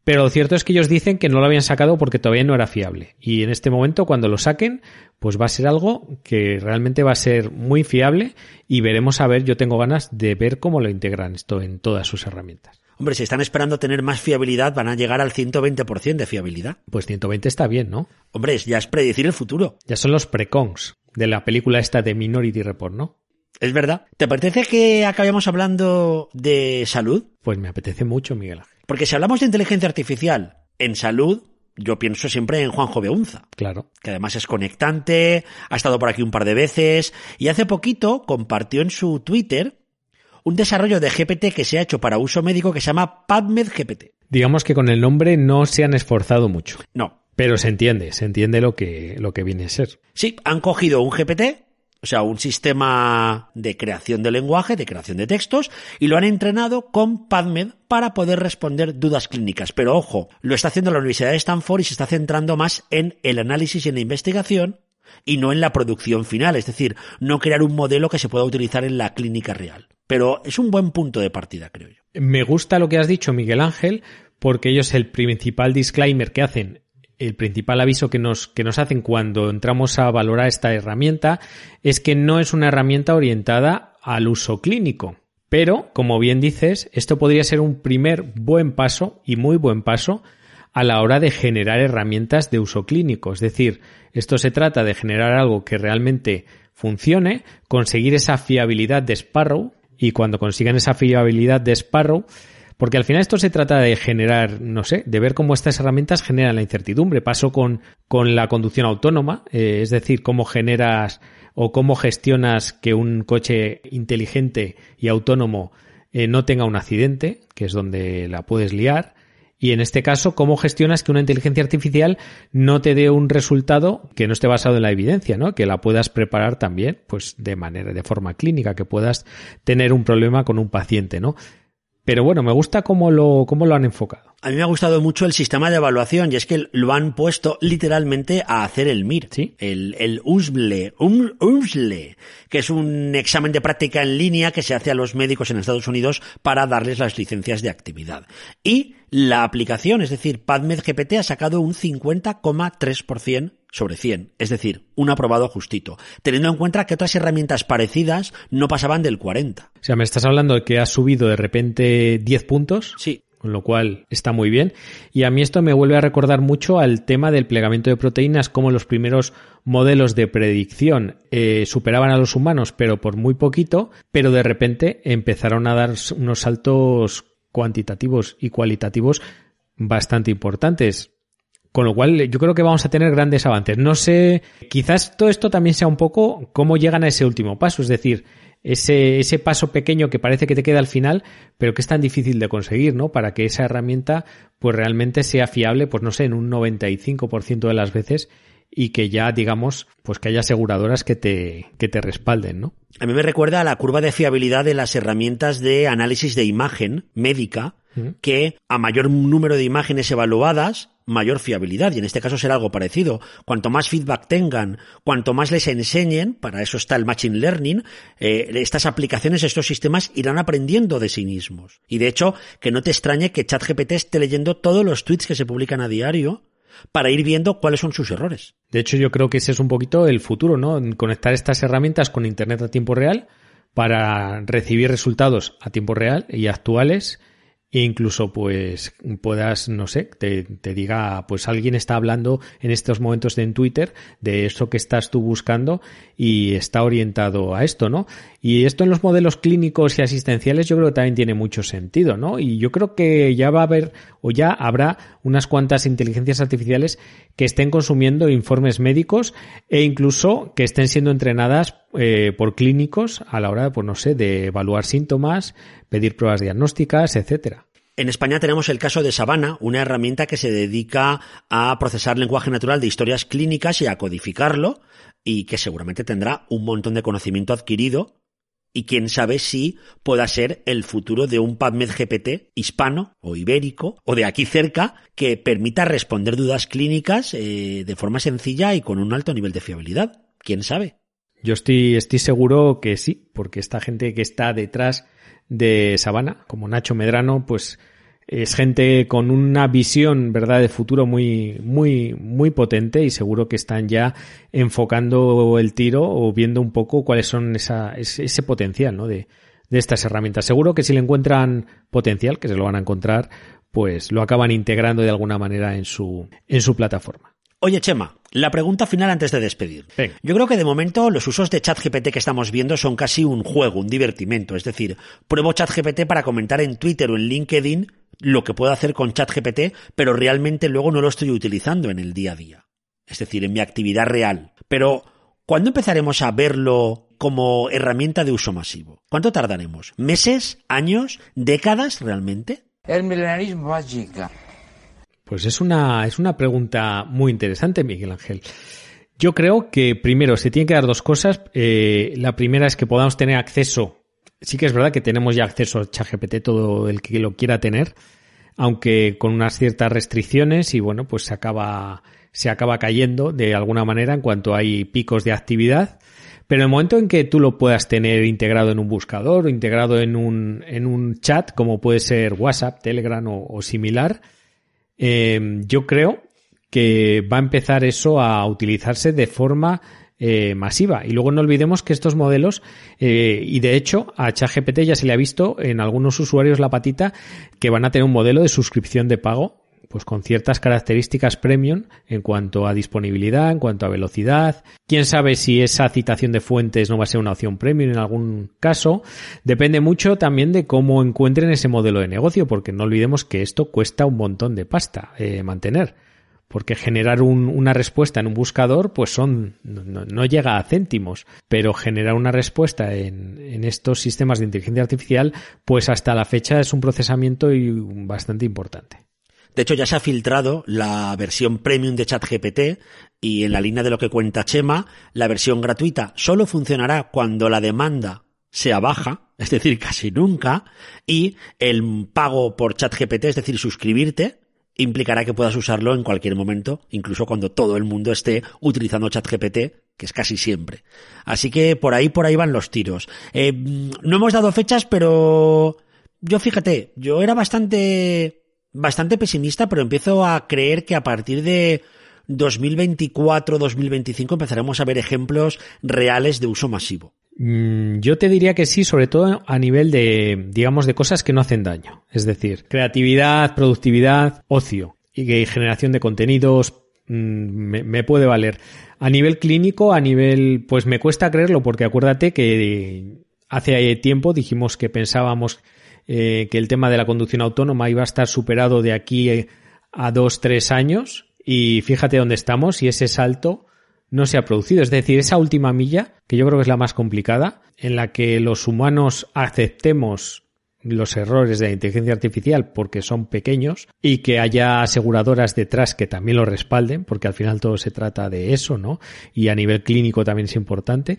Pero lo cierto es que ellos dicen que no lo habían sacado porque todavía no era fiable. Y en este momento, cuando lo saquen, pues va a ser algo que realmente va a ser muy fiable y veremos a ver, yo tengo ganas de ver cómo lo integran esto en todas sus herramientas. Hombre, si están esperando tener más fiabilidad, van a llegar al 120% de fiabilidad. Pues 120 está bien, ¿no? Hombre, ya es predecir el futuro. Ya son los precons de la película esta de Minority Report, ¿no? Es verdad. ¿Te parece que acabemos hablando de salud? Pues me apetece mucho, Miguel Ángel. Porque si hablamos de inteligencia artificial en salud, yo pienso siempre en Juanjo Beunza. Claro. Que además es conectante, ha estado por aquí un par de veces y hace poquito compartió en su Twitter un desarrollo de GPT que se ha hecho para uso médico que se llama PubMed GPT. Digamos que con el nombre no se han esforzado mucho. No. Pero se entiende, se entiende lo que, lo que viene a ser. Sí, han cogido un GPT o sea, un sistema de creación de lenguaje, de creación de textos, y lo han entrenado con PubMed para poder responder dudas clínicas. Pero ojo, lo está haciendo la Universidad de Stanford y se está centrando más en el análisis y en la investigación y no en la producción final, es decir, no crear un modelo que se pueda utilizar en la clínica real. Pero es un buen punto de partida, creo yo. Me gusta lo que has dicho, Miguel Ángel, porque ellos el principal disclaimer que hacen el principal aviso que nos, que nos hacen cuando entramos a valorar esta herramienta es que no es una herramienta orientada al uso clínico. Pero, como bien dices, esto podría ser un primer buen paso y muy buen paso a la hora de generar herramientas de uso clínico. Es decir, esto se trata de generar algo que realmente funcione, conseguir esa fiabilidad de Sparrow y cuando consigan esa fiabilidad de Sparrow, porque al final esto se trata de generar, no sé, de ver cómo estas herramientas generan la incertidumbre. Paso con, con la conducción autónoma, eh, es decir, cómo generas o cómo gestionas que un coche inteligente y autónomo eh, no tenga un accidente, que es donde la puedes liar. Y en este caso, cómo gestionas que una inteligencia artificial no te dé un resultado que no esté basado en la evidencia, ¿no? Que la puedas preparar también, pues de manera, de forma clínica, que puedas tener un problema con un paciente, ¿no? Pero bueno, me gusta cómo lo, cómo lo han enfocado. A mí me ha gustado mucho el sistema de evaluación y es que lo han puesto literalmente a hacer el MIR. ¿Sí? El, el USBLE, USLE, que es un examen de práctica en línea que se hace a los médicos en Estados Unidos para darles las licencias de actividad. Y la aplicación, es decir, PubMed GPT ha sacado un 50,3% sobre 100, es decir, un aprobado justito, teniendo en cuenta que otras herramientas parecidas no pasaban del 40. O sea, me estás hablando de que ha subido de repente 10 puntos. Sí. Con lo cual está muy bien. Y a mí esto me vuelve a recordar mucho al tema del plegamiento de proteínas, como los primeros modelos de predicción eh, superaban a los humanos, pero por muy poquito, pero de repente empezaron a dar unos saltos cuantitativos y cualitativos bastante importantes. Con lo cual, yo creo que vamos a tener grandes avances. No sé, quizás todo esto también sea un poco cómo llegan a ese último paso, es decir, ese, ese paso pequeño que parece que te queda al final, pero que es tan difícil de conseguir, ¿no? Para que esa herramienta, pues realmente sea fiable, pues no sé, en un 95% de las veces y que ya, digamos, pues que haya aseguradoras que te, que te respalden, ¿no? A mí me recuerda a la curva de fiabilidad de las herramientas de análisis de imagen médica, que a mayor número de imágenes evaluadas, mayor fiabilidad. Y en este caso será algo parecido. Cuanto más feedback tengan, cuanto más les enseñen, para eso está el Machine Learning, eh, estas aplicaciones, estos sistemas irán aprendiendo de sí mismos. Y de hecho, que no te extrañe que ChatGPT esté leyendo todos los tweets que se publican a diario para ir viendo cuáles son sus errores. De hecho, yo creo que ese es un poquito el futuro, ¿no? Conectar estas herramientas con Internet a tiempo real para recibir resultados a tiempo real y actuales e incluso pues puedas, no sé, te, te, diga, pues alguien está hablando en estos momentos en Twitter de eso que estás tú buscando y está orientado a esto, ¿no? Y esto en los modelos clínicos y asistenciales yo creo que también tiene mucho sentido, ¿no? Y yo creo que ya va a haber o ya habrá unas cuantas inteligencias artificiales que estén consumiendo informes médicos e incluso que estén siendo entrenadas eh, por clínicos a la hora, pues no sé, de evaluar síntomas, pedir pruebas diagnósticas, etcétera. En España tenemos el caso de Sabana, una herramienta que se dedica a procesar lenguaje natural de historias clínicas y a codificarlo, y que seguramente tendrá un montón de conocimiento adquirido, y quién sabe si pueda ser el futuro de un PubMed GPT hispano o ibérico o de aquí cerca que permita responder dudas clínicas eh, de forma sencilla y con un alto nivel de fiabilidad. ¿Quién sabe? Yo estoy, estoy seguro que sí, porque esta gente que está detrás de Sabana, como Nacho Medrano, pues es gente con una visión, ¿verdad?, de futuro muy, muy, muy potente y seguro que están ya enfocando el tiro o viendo un poco cuáles son esa, ese, potencial, ¿no?, de, de estas herramientas. Seguro que si le encuentran potencial, que se lo van a encontrar, pues lo acaban integrando de alguna manera en su, en su plataforma. Oye, Chema, la pregunta final antes de despedir. Yo creo que de momento los usos de ChatGPT que estamos viendo son casi un juego, un divertimento. Es decir, pruebo ChatGPT para comentar en Twitter o en LinkedIn lo que puedo hacer con ChatGPT, pero realmente luego no lo estoy utilizando en el día a día. Es decir, en mi actividad real. Pero, ¿cuándo empezaremos a verlo como herramienta de uso masivo? ¿Cuánto tardaremos? ¿Meses? ¿Años? ¿Décadas realmente? El milenarismo va chica. Pues es una, es una pregunta muy interesante, Miguel Ángel. Yo creo que primero se tienen que dar dos cosas. Eh, la primera es que podamos tener acceso. Sí que es verdad que tenemos ya acceso a ChatGPT todo el que lo quiera tener, aunque con unas ciertas restricciones y bueno, pues se acaba, se acaba cayendo de alguna manera en cuanto hay picos de actividad. Pero en el momento en que tú lo puedas tener integrado en un buscador integrado en un, en un chat, como puede ser WhatsApp, Telegram o similar, eh, yo creo que va a empezar eso a utilizarse de forma eh, masiva. Y luego no olvidemos que estos modelos, eh, y de hecho a ChatGPT ya se le ha visto en algunos usuarios la patita que van a tener un modelo de suscripción de pago pues con ciertas características premium en cuanto a disponibilidad, en cuanto a velocidad. Quién sabe si esa citación de fuentes no va a ser una opción premium en algún caso. Depende mucho también de cómo encuentren ese modelo de negocio, porque no olvidemos que esto cuesta un montón de pasta eh, mantener. Porque generar un, una respuesta en un buscador, pues son, no, llega a céntimos. Pero generar una respuesta en, en estos sistemas de inteligencia artificial, pues hasta la fecha es un procesamiento bastante importante. De hecho, ya se ha filtrado la versión premium de ChatGPT y en la línea de lo que cuenta Chema, la versión gratuita solo funcionará cuando la demanda sea baja, es decir, casi nunca, y el pago por ChatGPT, es decir, suscribirte, implicará que puedas usarlo en cualquier momento, incluso cuando todo el mundo esté utilizando ChatGPT, que es casi siempre. Así que por ahí, por ahí van los tiros. Eh, no hemos dado fechas, pero yo fíjate, yo era bastante bastante pesimista, pero empiezo a creer que a partir de 2024-2025 empezaremos a ver ejemplos reales de uso masivo. Mm, yo te diría que sí, sobre todo a nivel de, digamos, de cosas que no hacen daño. Es decir, creatividad, productividad, ocio y generación de contenidos mm, me, me, puede valer. A nivel clínico, a nivel, pues me cuesta creerlo porque acuérdate que hace tiempo dijimos que pensábamos eh, que el tema de la conducción autónoma iba a estar superado de aquí eh, a dos, tres años y fíjate dónde estamos y ese salto no se ha producido. Es decir, esa última milla, que yo creo que es la más complicada, en la que los humanos aceptemos los errores de la inteligencia artificial porque son pequeños y que haya aseguradoras detrás que también lo respalden, porque al final todo se trata de eso, ¿no? Y a nivel clínico también es importante.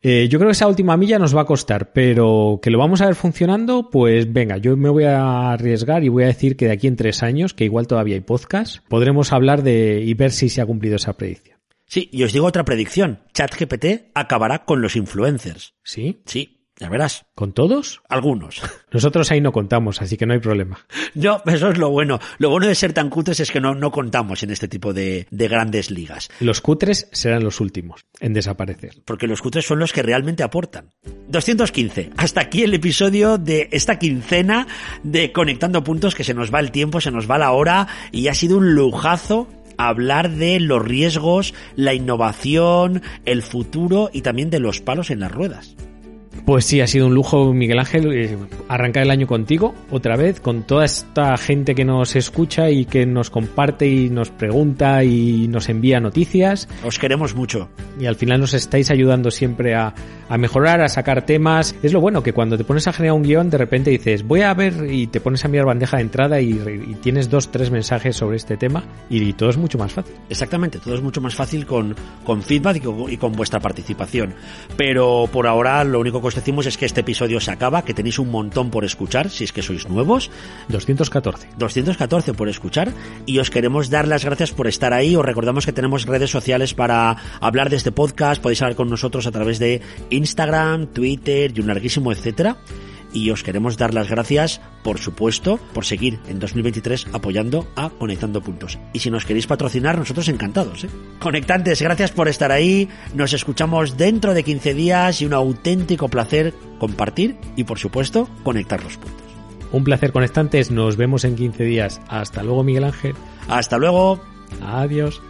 Eh, yo creo que esa última milla nos va a costar, pero que lo vamos a ver funcionando, pues venga, yo me voy a arriesgar y voy a decir que de aquí en tres años, que igual todavía hay podcast, podremos hablar de y ver si se ha cumplido esa predicción. Sí, y os digo otra predicción. ChatGPT acabará con los influencers. ¿Sí? Sí, ya verás. ¿Con todos? Algunos. Nosotros ahí no contamos, así que no hay problema. No, eso es lo bueno. Lo bueno de ser tan cutres es que no, no contamos en este tipo de, de grandes ligas. Los cutres serán los últimos en desaparecer. Porque los cutres son los que realmente aportan. 215. Hasta aquí el episodio de esta quincena de Conectando Puntos, que se nos va el tiempo, se nos va la hora y ha sido un lujazo hablar de los riesgos, la innovación, el futuro y también de los palos en las ruedas. Pues sí, ha sido un lujo, Miguel Ángel, eh, arrancar el año contigo, otra vez, con toda esta gente que nos escucha y que nos comparte y nos pregunta y nos envía noticias. Os queremos mucho. Y al final nos estáis ayudando siempre a, a mejorar, a sacar temas. Es lo bueno que cuando te pones a generar un guion, de repente dices, voy a ver y te pones a mirar bandeja de entrada y, y tienes dos, tres mensajes sobre este tema y, todo es mucho más fácil. Exactamente, todo es mucho más fácil con, con feedback y con, y con vuestra participación. Pero por ahora lo único que os decimos es que este episodio se acaba, que tenéis un montón por escuchar, si es que sois nuevos. 214. 214 por escuchar. Y os queremos dar las gracias por estar ahí. Os recordamos que tenemos redes sociales para hablar de este podcast. Podéis hablar con nosotros a través de Instagram, Twitter y un larguísimo etcétera y os queremos dar las gracias, por supuesto, por seguir en 2023 apoyando a Conectando Puntos. Y si nos queréis patrocinar, nosotros encantados. ¿eh? Conectantes, gracias por estar ahí. Nos escuchamos dentro de 15 días y un auténtico placer compartir y, por supuesto, conectar los puntos. Un placer, conectantes. Nos vemos en 15 días. Hasta luego, Miguel Ángel. Hasta luego. Adiós.